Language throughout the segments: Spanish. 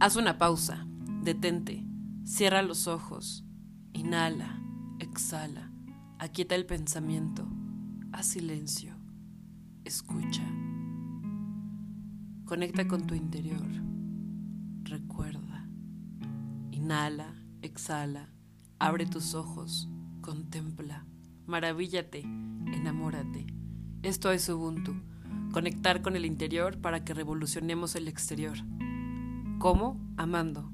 Haz una pausa, detente, cierra los ojos, inhala, exhala, aquieta el pensamiento, haz silencio, escucha. Conecta con tu interior, recuerda, inhala, exhala, abre tus ojos, contempla, maravíllate, enamórate. Esto es Ubuntu, conectar con el interior para que revolucionemos el exterior. ¿Cómo? Amando.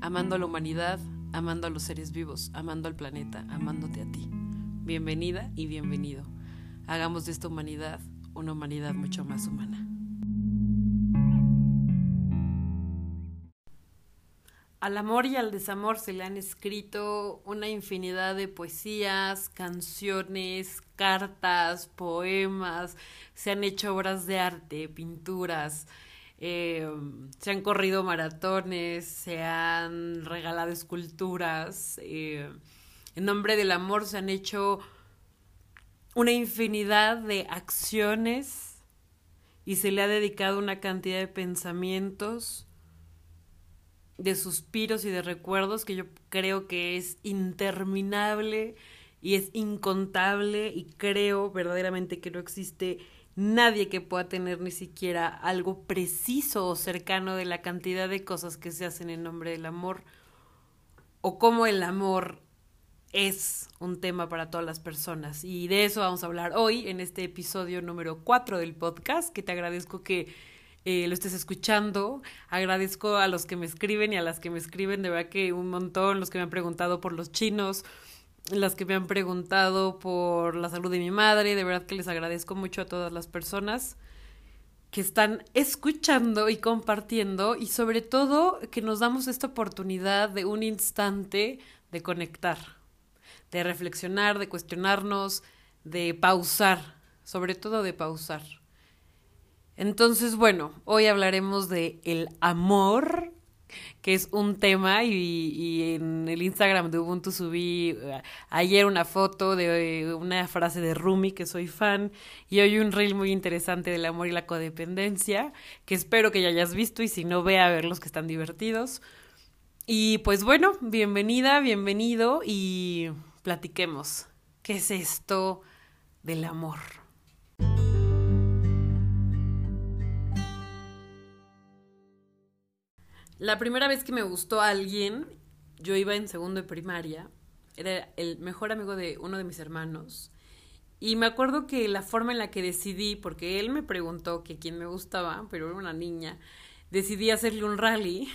Amando a la humanidad, amando a los seres vivos, amando al planeta, amándote a ti. Bienvenida y bienvenido. Hagamos de esta humanidad una humanidad mucho más humana. Al amor y al desamor se le han escrito una infinidad de poesías, canciones, cartas, poemas, se han hecho obras de arte, pinturas, eh, se han corrido maratones, se han regalado esculturas, eh, en nombre del amor se han hecho una infinidad de acciones y se le ha dedicado una cantidad de pensamientos, de suspiros y de recuerdos que yo creo que es interminable y es incontable y creo verdaderamente que no existe nadie que pueda tener ni siquiera algo preciso o cercano de la cantidad de cosas que se hacen en nombre del amor o cómo el amor es un tema para todas las personas. Y de eso vamos a hablar hoy en este episodio número 4 del podcast, que te agradezco que eh, lo estés escuchando. Agradezco a los que me escriben y a las que me escriben, de verdad que un montón, los que me han preguntado por los chinos, las que me han preguntado por la salud de mi madre, de verdad que les agradezco mucho a todas las personas que están escuchando y compartiendo y sobre todo que nos damos esta oportunidad de un instante de conectar, de reflexionar, de cuestionarnos, de pausar, sobre todo de pausar. Entonces, bueno, hoy hablaremos de el amor que es un tema y, en el Instagram de Ubuntu subí eh, ayer una foto de una frase de Rumi que soy fan y hoy un reel muy interesante del amor y la codependencia que espero que ya hayas visto y si no ve a ver los que están divertidos. Y pues bueno, bienvenida, bienvenido y platiquemos. ¿Qué es esto del amor? La primera vez que me gustó a alguien, yo iba en segundo de primaria, era el mejor amigo de uno de mis hermanos. Y me acuerdo que la forma en la que decidí, porque él me preguntó que quién me gustaba, pero era una niña, decidí hacerle un rally.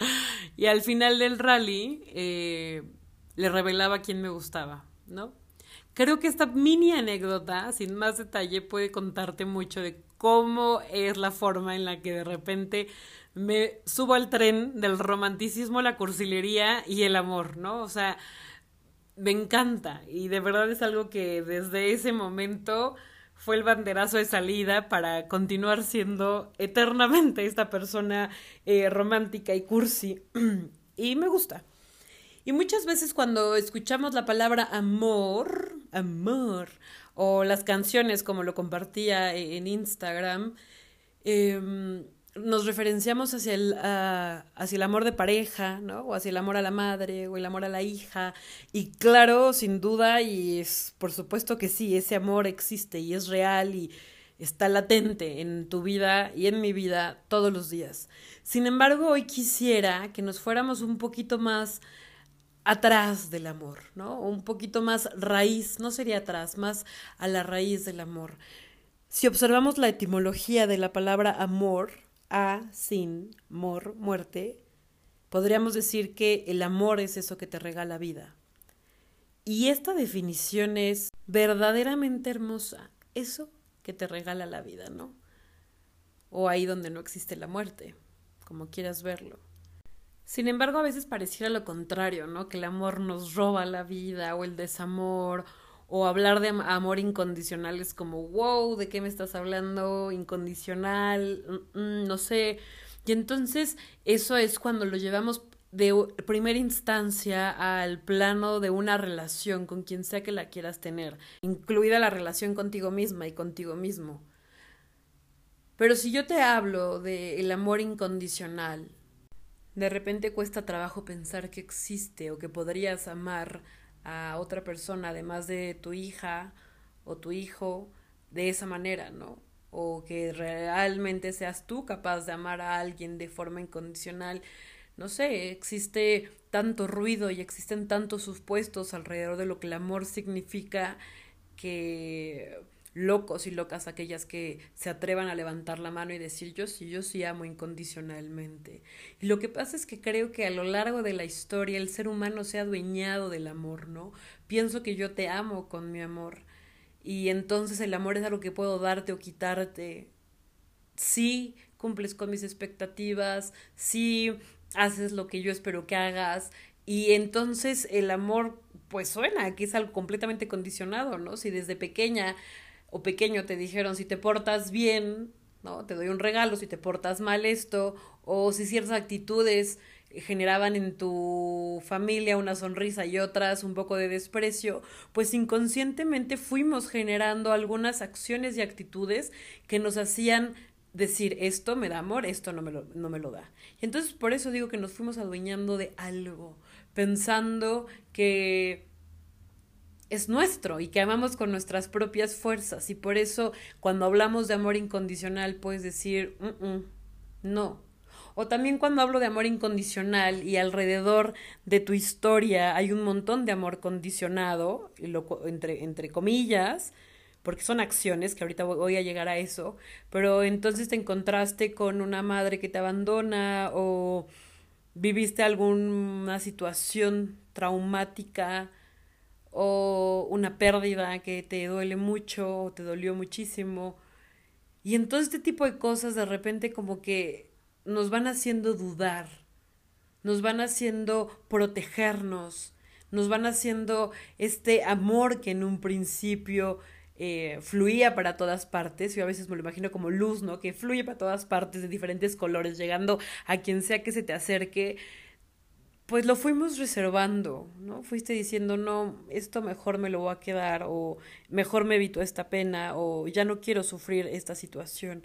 y al final del rally eh, le revelaba quién me gustaba, ¿no? Creo que esta mini anécdota, sin más detalle, puede contarte mucho de cómo es la forma en la que de repente me subo al tren del romanticismo, la cursilería y el amor, ¿no? O sea, me encanta y de verdad es algo que desde ese momento fue el banderazo de salida para continuar siendo eternamente esta persona eh, romántica y cursi. y me gusta. Y muchas veces cuando escuchamos la palabra amor, amor, o las canciones como lo compartía en Instagram, eh, nos referenciamos hacia el, hacia el amor de pareja, ¿no? O hacia el amor a la madre o el amor a la hija. Y claro, sin duda, y es por supuesto que sí, ese amor existe y es real y está latente en tu vida y en mi vida todos los días. Sin embargo, hoy quisiera que nos fuéramos un poquito más atrás del amor, ¿no? Un poquito más raíz, no sería atrás, más a la raíz del amor. Si observamos la etimología de la palabra amor, a, sin, mor, muerte, podríamos decir que el amor es eso que te regala vida. Y esta definición es verdaderamente hermosa, eso que te regala la vida, ¿no? O ahí donde no existe la muerte, como quieras verlo. Sin embargo, a veces pareciera lo contrario, ¿no? Que el amor nos roba la vida o el desamor o hablar de amor incondicional es como, wow, ¿de qué me estás hablando? Incondicional, mm, mm, no sé. Y entonces eso es cuando lo llevamos de primera instancia al plano de una relación con quien sea que la quieras tener, incluida la relación contigo misma y contigo mismo. Pero si yo te hablo del amor incondicional, de repente cuesta trabajo pensar que existe o que podrías amar a otra persona además de tu hija o tu hijo de esa manera, ¿no? O que realmente seas tú capaz de amar a alguien de forma incondicional. No sé, existe tanto ruido y existen tantos supuestos alrededor de lo que el amor significa que locos y locas aquellas que se atrevan a levantar la mano y decir yo sí, yo sí amo incondicionalmente. Y lo que pasa es que creo que a lo largo de la historia el ser humano se ha adueñado del amor, ¿no? Pienso que yo te amo con mi amor y entonces el amor es algo que puedo darte o quitarte. Sí cumples con mis expectativas, sí haces lo que yo espero que hagas y entonces el amor pues suena que es algo completamente condicionado, ¿no? Si desde pequeña o pequeño te dijeron si te portas bien, ¿no? Te doy un regalo, si te portas mal esto, o si ciertas actitudes generaban en tu familia una sonrisa y otras un poco de desprecio, pues inconscientemente fuimos generando algunas acciones y actitudes que nos hacían decir esto me da amor, esto no me lo, no me lo da. Y entonces por eso digo que nos fuimos adueñando de algo, pensando que es nuestro y que amamos con nuestras propias fuerzas. Y por eso cuando hablamos de amor incondicional puedes decir, no. O también cuando hablo de amor incondicional y alrededor de tu historia hay un montón de amor condicionado, entre, entre comillas, porque son acciones, que ahorita voy a llegar a eso, pero entonces te encontraste con una madre que te abandona o viviste alguna situación traumática o una pérdida que te duele mucho o te dolió muchísimo. Y entonces este tipo de cosas de repente como que nos van haciendo dudar, nos van haciendo protegernos, nos van haciendo este amor que en un principio eh, fluía para todas partes, yo a veces me lo imagino como luz, ¿no? Que fluye para todas partes de diferentes colores, llegando a quien sea que se te acerque, pues lo fuimos reservando, ¿no? Fuiste diciendo, no, esto mejor me lo voy a quedar, o mejor me evito esta pena, o ya no quiero sufrir esta situación.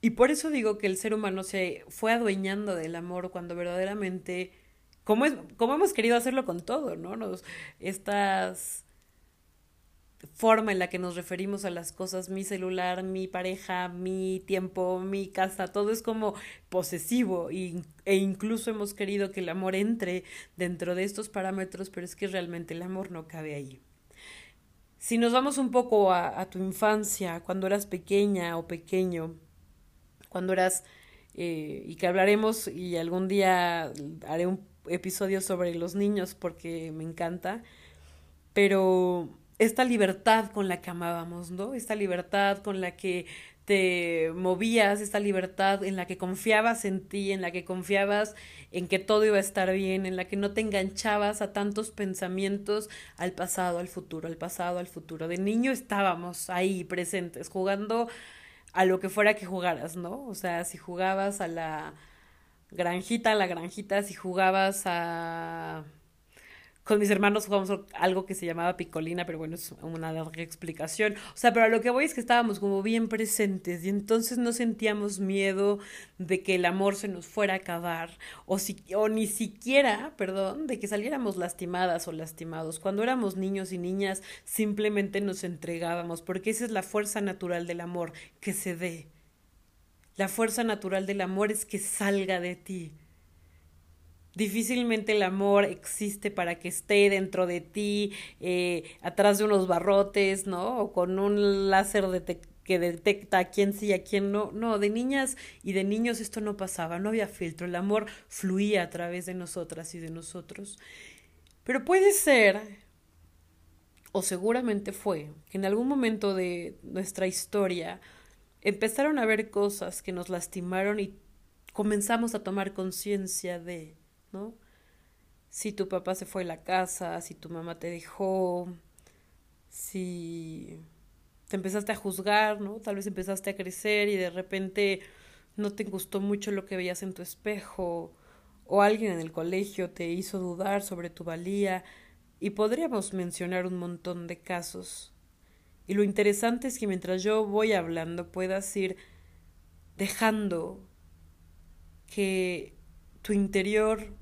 Y por eso digo que el ser humano se fue adueñando del amor cuando verdaderamente, como, es, como hemos querido hacerlo con todo, ¿no? Nos, estas forma en la que nos referimos a las cosas, mi celular, mi pareja, mi tiempo, mi casa, todo es como posesivo y, e incluso hemos querido que el amor entre dentro de estos parámetros, pero es que realmente el amor no cabe ahí. Si nos vamos un poco a, tu infancia, cuando eras pequeña o pequeño, cuando eras, eh, y que hablaremos y algún día haré un episodio sobre los niños porque me encanta, pero esta libertad con la que amábamos, ¿no? Esta libertad con la que te movías, esta libertad en la que confiabas en ti, en la que confiabas en que todo iba a estar bien, en la que no te enganchabas a tantos pensamientos al pasado, al futuro, al pasado, al futuro. De niño estábamos ahí presentes, jugando a lo que fuera que jugaras, ¿no? O sea, si jugabas a la granjita, a la granjita, si jugabas a con mis hermanos jugamos algo que se llamaba picolina, pero bueno, es una larga explicación. O sea, pero a lo que voy es que estábamos como bien presentes y entonces no sentíamos miedo de que el amor se nos fuera a acabar o, si, o ni siquiera, perdón, de que saliéramos lastimadas o lastimados. Cuando éramos niños y niñas simplemente nos entregábamos porque esa es la fuerza natural del amor, que se dé. La fuerza natural del amor es que salga de ti Difícilmente el amor existe para que esté dentro de ti, eh, atrás de unos barrotes, ¿no? O con un láser que detecta a quién sí y a quién no. No, de niñas y de niños esto no pasaba, no había filtro, el amor fluía a través de nosotras y de nosotros. Pero puede ser, o seguramente fue, que en algún momento de nuestra historia empezaron a ver cosas que nos lastimaron y comenzamos a tomar conciencia de ¿no? Si tu papá se fue a la casa, si tu mamá te dejó, si te empezaste a juzgar, ¿no? Tal vez empezaste a crecer y de repente no te gustó mucho lo que veías en tu espejo o alguien en el colegio te hizo dudar sobre tu valía y podríamos mencionar un montón de casos. Y lo interesante es que mientras yo voy hablando puedas ir dejando que tu interior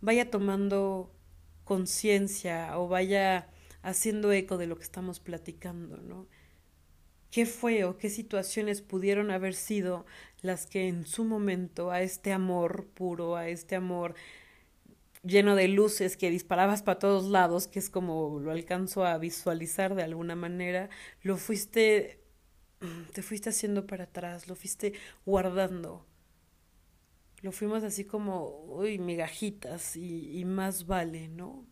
vaya tomando conciencia o vaya haciendo eco de lo que estamos platicando, ¿no? ¿Qué fue o qué situaciones pudieron haber sido las que en su momento a este amor puro, a este amor lleno de luces que disparabas para todos lados, que es como lo alcanzo a visualizar de alguna manera, lo fuiste, te fuiste haciendo para atrás, lo fuiste guardando. Lo fuimos así como, uy, migajitas y, y más vale, ¿no?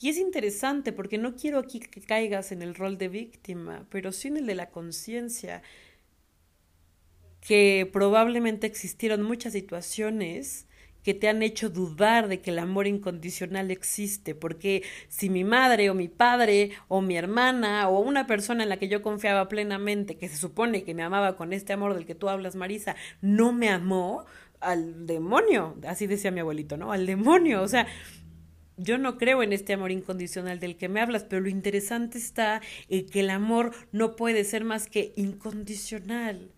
Y es interesante porque no quiero aquí que caigas en el rol de víctima, pero sí en el de la conciencia, que probablemente existieron muchas situaciones que te han hecho dudar de que el amor incondicional existe, porque si mi madre o mi padre o mi hermana o una persona en la que yo confiaba plenamente, que se supone que me amaba con este amor del que tú hablas, Marisa, no me amó, al demonio, así decía mi abuelito, ¿no? Al demonio, o sea, yo no creo en este amor incondicional del que me hablas, pero lo interesante está que el amor no puede ser más que incondicional.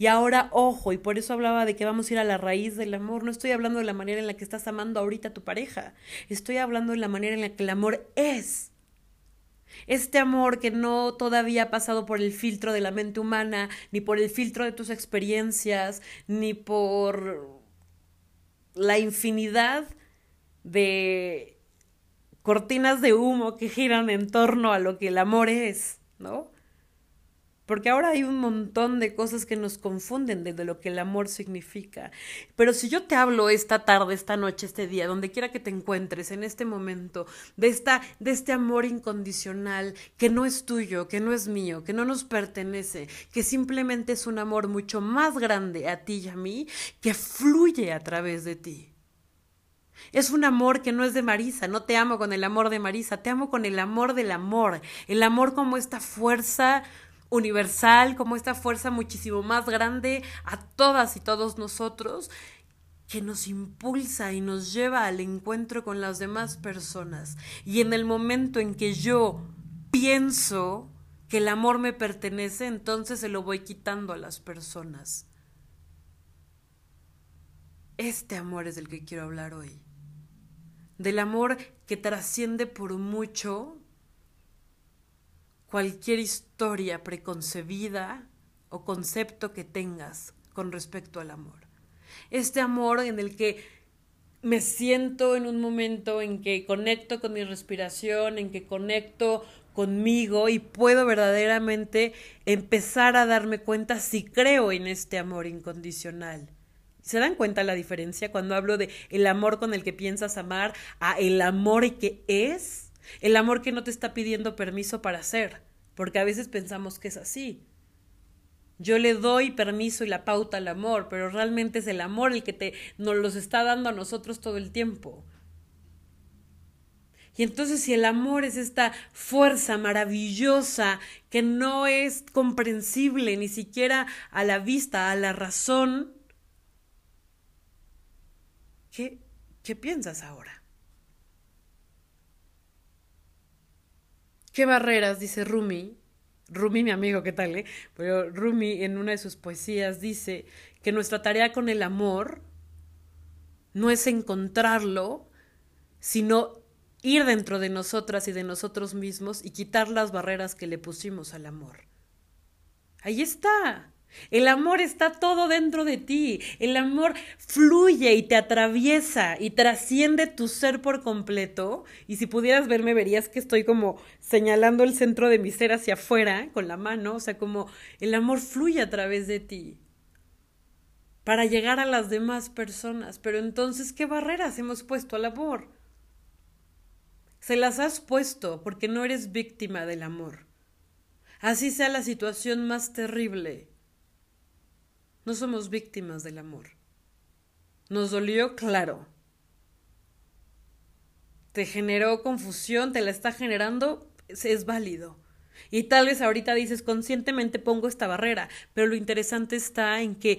Y ahora, ojo, y por eso hablaba de que vamos a ir a la raíz del amor. No estoy hablando de la manera en la que estás amando ahorita a tu pareja. Estoy hablando de la manera en la que el amor es. Este amor que no todavía ha pasado por el filtro de la mente humana, ni por el filtro de tus experiencias, ni por la infinidad de cortinas de humo que giran en torno a lo que el amor es, ¿no? Porque ahora hay un montón de cosas que nos confunden de, lo que el amor significa. Pero si yo te hablo esta tarde, esta noche, este día, donde quiera que te encuentres, en este momento, de, esta, de este amor incondicional que no es tuyo, que no es mío, que no nos pertenece, que simplemente es un amor mucho más grande a ti y a mí, que fluye a través de ti. Es un amor que no es de Marisa, no te amo con el amor de Marisa, te amo con el amor del amor, el amor como esta fuerza universal, como esta fuerza muchísimo más grande a todas y todos nosotros que nos impulsa y nos lleva al encuentro con las demás personas. Y en el momento en que yo pienso que el amor me pertenece, entonces se lo voy quitando a las personas. Este amor es del que quiero hablar hoy. Del amor que trasciende por mucho cualquier historia preconcebida o concepto que tengas con respecto al amor. Este amor en el que me siento en un momento en que conecto con mi respiración, en que conecto conmigo y puedo verdaderamente empezar a darme cuenta si creo en este amor incondicional. ¿Se dan cuenta la diferencia cuando hablo de el amor con el que piensas amar a el amor que es? El amor que no te está pidiendo permiso para hacer, porque a veces pensamos que es así. Yo le doy permiso y la pauta al amor, pero realmente es el amor el que te, nos los está dando a nosotros todo el tiempo. Y entonces si el amor es esta fuerza maravillosa que no es comprensible ni siquiera a la vista, a la razón, ¿qué, qué piensas ahora? ¿Qué barreras? Dice Rumi. Rumi, mi amigo, ¿qué tal? Eh? Pero Rumi en una de sus poesías dice que nuestra tarea con el amor no es encontrarlo, sino ir dentro de nosotras y de nosotros mismos y quitar las barreras que le pusimos al amor. Ahí está. El amor está todo dentro de ti. El amor fluye y te atraviesa y trasciende tu ser por completo. Y si pudieras verme, verías que estoy como señalando el centro de mi ser hacia afuera con la mano. O sea, como el amor fluye a través de ti para llegar a las demás personas. Pero entonces, ¿qué barreras hemos puesto al amor? Se las has puesto porque no eres víctima del amor. Así sea la situación más terrible no somos víctimas del amor. Nos dolió, claro. Te generó confusión, te la está generando, es válido. Y tal vez ahorita dices, conscientemente pongo esta barrera, pero lo interesante está en que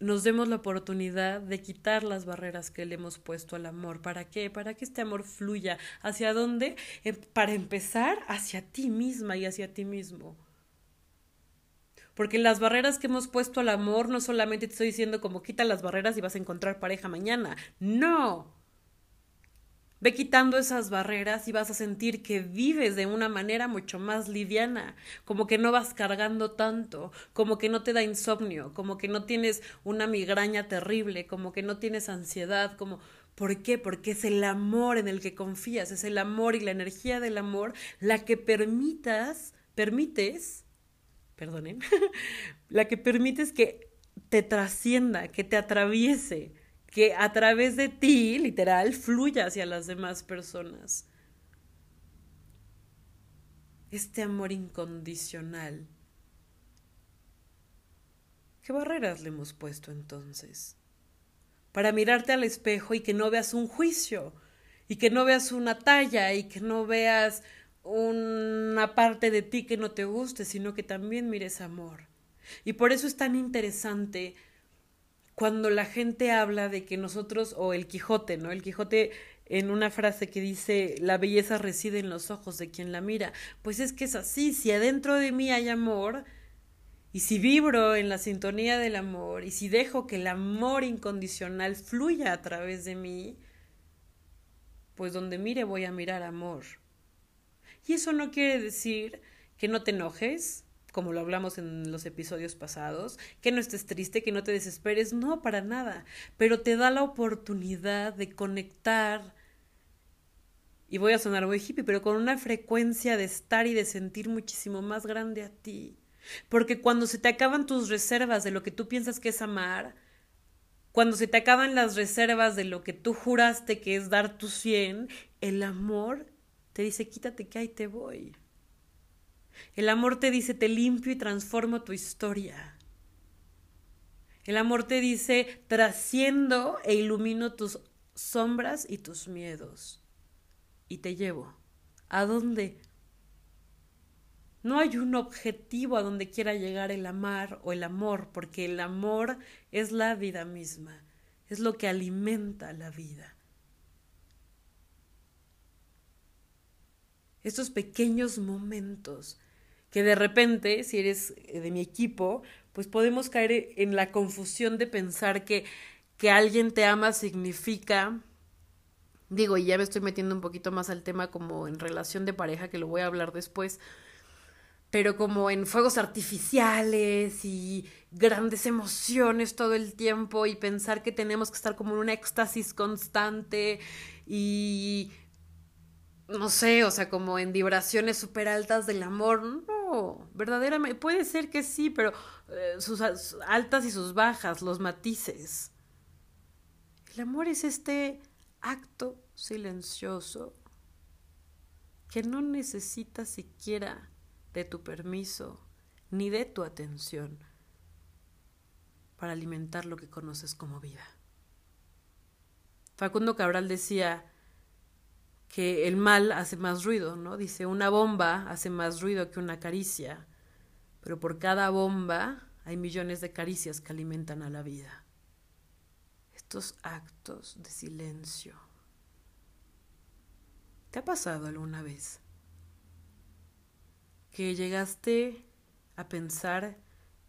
nos demos la oportunidad de quitar las barreras que le hemos puesto al amor. ¿Para qué? Para que este amor fluya. ¿Hacia dónde? Para empezar, hacia ti misma y hacia ti mismo. Porque las barreras que hemos puesto al amor no solamente te estoy diciendo como quita las barreras y vas a encontrar pareja mañana. No. Ve quitando esas barreras y vas a sentir que vives de una manera mucho más liviana, como que no vas cargando tanto, como que no te da insomnio, como que no tienes una migraña terrible, como que no tienes ansiedad, como ¿Por qué? Porque es el amor en el que confías, es el amor y la energía del amor la que permitas, permites, perdonen, la que permites que te trascienda, que te atraviese, que a través de ti, literal, fluya hacia las demás personas. Este amor incondicional. ¿Qué barreras le hemos puesto entonces? Para mirarte al espejo y que no veas un juicio, y que no veas una talla, y que no veas una parte de ti que no te guste, sino que también mires amor. Y por eso es tan interesante cuando la gente habla de que nosotros, o el Quijote, ¿no? El Quijote en una frase que dice, la belleza reside en los ojos de quien la mira. Pues es que es así, si adentro de mí hay amor, y si vibro en la sintonía del amor, y si dejo que el amor incondicional fluya a través de mí, pues donde mire voy a mirar amor. Y eso no quiere decir que no te enojes, como lo hablamos en los episodios pasados, que no estés triste, que no te desesperes, no, para nada, pero te da la oportunidad de conectar, y voy a sonar muy hippie, pero con una frecuencia de estar y de sentir muchísimo más grande a ti. Porque cuando se te acaban tus reservas de lo que tú piensas que es amar, cuando se te acaban las reservas de lo que tú juraste que es dar tu cien, el amor te dice quítate que ahí te voy. El amor te dice, te limpio y transformo tu historia. El amor te dice, trasciendo e ilumino tus sombras y tus miedos. Y te llevo. ¿A dónde? No hay un objetivo a donde quiera llegar el amar o el amor, porque el amor es la vida misma, es lo que alimenta la vida. Estos pequeños momentos que de repente, si eres eh, de mi equipo, pues podemos caer en la confusión de pensar que, que alguien te ama significa, digo, y ya me estoy metiendo un poquito más al tema como en relación de pareja, que lo voy a hablar después, pero como en fuegos artificiales y grandes emociones todo el tiempo y pensar que tenemos que estar como en un éxtasis constante y no sé, o sea, como en vibraciones súper altas del amor, verdaderamente, puede ser que sí, pero eh, sus altas y sus bajas, los matices. El amor es este acto silencioso que no necesita siquiera de tu permiso ni de tu atención para alimentar lo que conoces como vida. Facundo Cabral decía, que el mal hace más ruido, ¿no? Dice, una bomba hace más ruido que una caricia, pero por cada bomba hay millones de caricias que alimentan a la vida. Estos actos de silencio. ¿Te ha pasado alguna vez que llegaste a pensar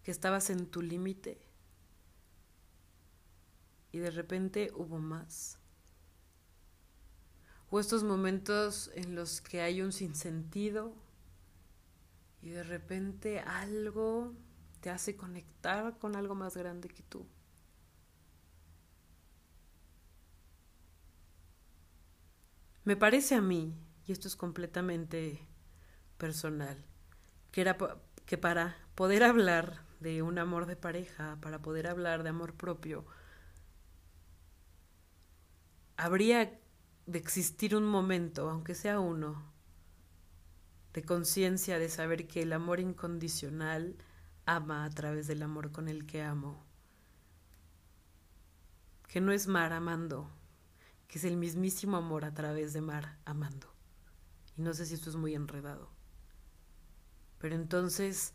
que estabas en tu límite y de repente hubo más? O estos momentos en los que hay un sinsentido y de repente algo te hace conectar con algo más grande que tú. Me parece a mí, y esto es completamente personal, que, era que para poder hablar de un amor de pareja, para poder hablar de amor propio, habría de existir un momento, aunque sea uno, de conciencia de saber que el amor incondicional ama a través del amor con el que amo, que no es mar amando, que es el mismísimo amor a través de mar amando. Y no sé si esto es muy enredado. Pero entonces,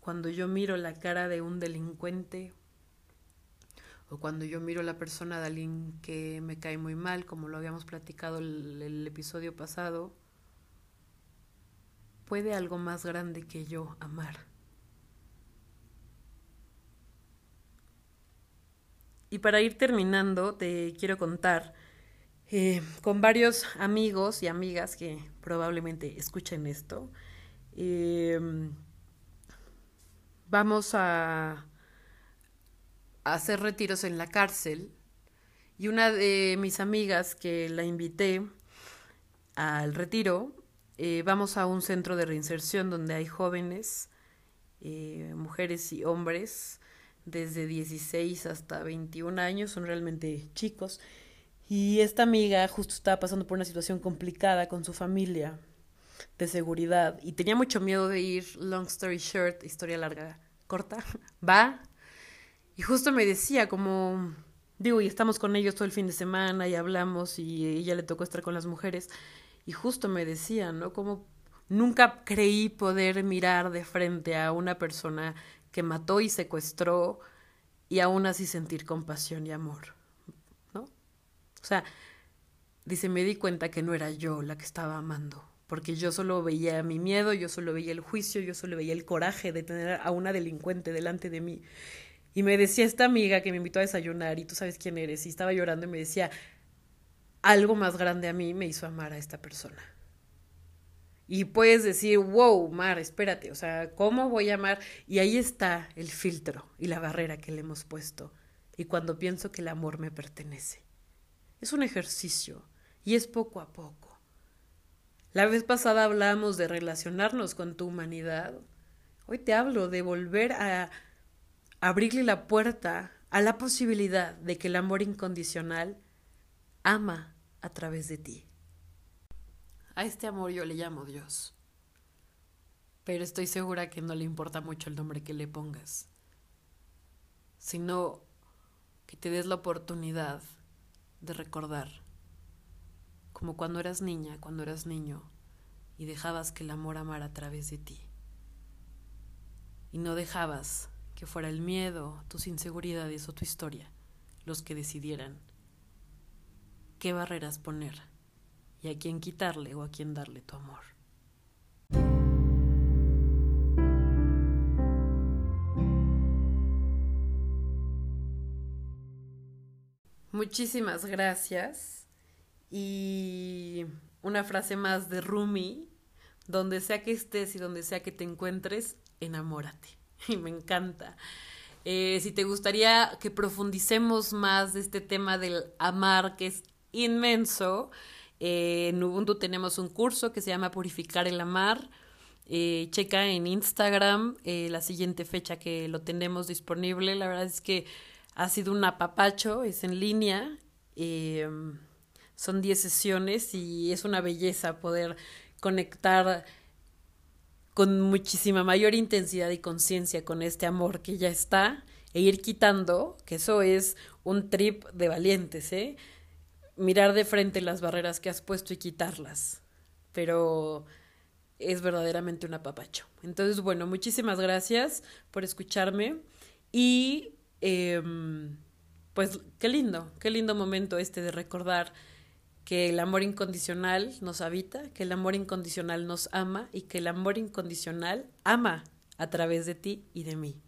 cuando yo miro la cara de un delincuente o cuando yo miro a la persona de alguien que me cae muy mal, como lo habíamos platicado el, el episodio pasado, puede algo más grande que yo amar. Y para ir terminando, te quiero contar eh, con varios amigos y amigas que probablemente escuchen esto. Eh, vamos a hacer retiros en la cárcel y una de mis amigas que la invité al retiro, eh, vamos a un centro de reinserción donde hay jóvenes, mujeres y hombres desde 16 hasta 21 años, son realmente chicos. Y esta amiga justo estaba pasando por una situación complicada con su familia de seguridad y tenía mucho miedo de ir, long story short, historia larga, corta, va. Y justo me decía como, digo, y estamos con ellos todo el fin de semana y hablamos y ella le tocó estar con las mujeres. Y justo me decía, ¿no? Como nunca creí poder mirar de frente a una persona que mató y secuestró y aún así sentir compasión y amor, ¿no? O sea, dice, me di cuenta que no era yo la que estaba amando, porque yo solo veía mi miedo, yo solo veía el juicio, yo solo veía el coraje de tener a una delincuente delante de mí. Y me decía esta amiga que me invitó a desayunar y tú sabes quién eres, y estaba llorando y me decía, algo más grande a mí me hizo amar a esta persona. Y puedes decir, wow, Mar, espérate, o sea, ¿cómo voy a amar? Y ahí está el filtro y la barrera que le hemos puesto. Y cuando pienso que el amor me pertenece. Es un ejercicio y es poco a poco. La vez pasada hablamos de relacionarnos con tu humanidad. Hoy te hablo de volver a abrirle la puerta a la posibilidad de que el amor incondicional ama a través de ti. A este amor yo le llamo Dios. Pero estoy segura que no le importa mucho el nombre que le pongas, sino que te des la oportunidad de recordar, como cuando eras niña, cuando eras niño, y dejabas que el amor amara a través de ti. Y no dejabas que fuera el miedo, tus inseguridades o tu historia los que decidieran qué barreras poner y a quién quitarle o a quién darle tu amor. Muchísimas gracias. Y una frase más de Rumi, donde sea que estés y donde sea que te encuentres, enamórate. Y me encanta. Eh, si te gustaría que profundicemos más de este tema del amar, que es inmenso, eh, en Ubuntu tenemos un curso que se llama Purificar el Amar. Eh, checa en Instagram la siguiente fecha que lo tenemos disponible. La verdad es que ha sido un apapacho, es en línea. son 10 sesiones y es una belleza poder conectar con muchísima mayor intensidad y conciencia con este amor que ya está e ir quitando, que eso es un trip de valientes, ¿eh? mirar de frente las barreras que has puesto y quitarlas. Pero es verdaderamente un apapacho. Entonces, bueno, muchísimas gracias por escucharme y em, pues qué lindo, qué lindo momento este de recordar que el amor incondicional nos habita, que el amor incondicional nos ama y que el amor incondicional ama a través de ti y de mí.